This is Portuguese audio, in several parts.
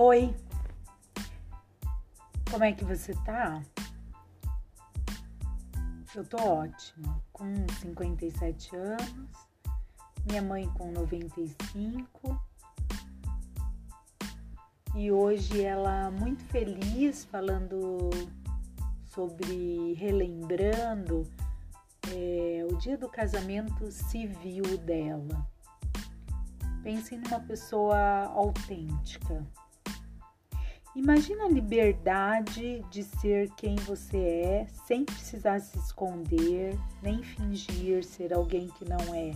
Oi, como é que você tá? Eu tô ótima, com 57 anos, minha mãe com 95 e hoje ela muito feliz falando sobre relembrando é, o dia do casamento civil dela. Pense numa pessoa autêntica. Imagina a liberdade de ser quem você é, sem precisar se esconder, nem fingir ser alguém que não é,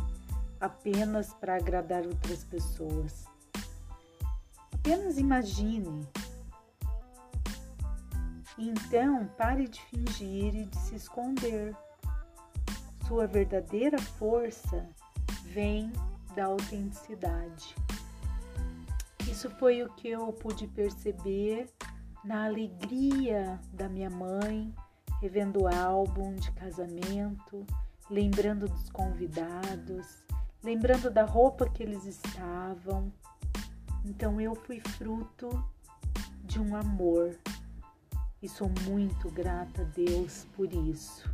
apenas para agradar outras pessoas. Apenas imagine. Então, pare de fingir e de se esconder. Sua verdadeira força vem da autenticidade. Isso foi o que eu pude perceber na alegria da minha mãe, revendo o álbum de casamento, lembrando dos convidados, lembrando da roupa que eles estavam. Então eu fui fruto de um amor e sou muito grata a Deus por isso.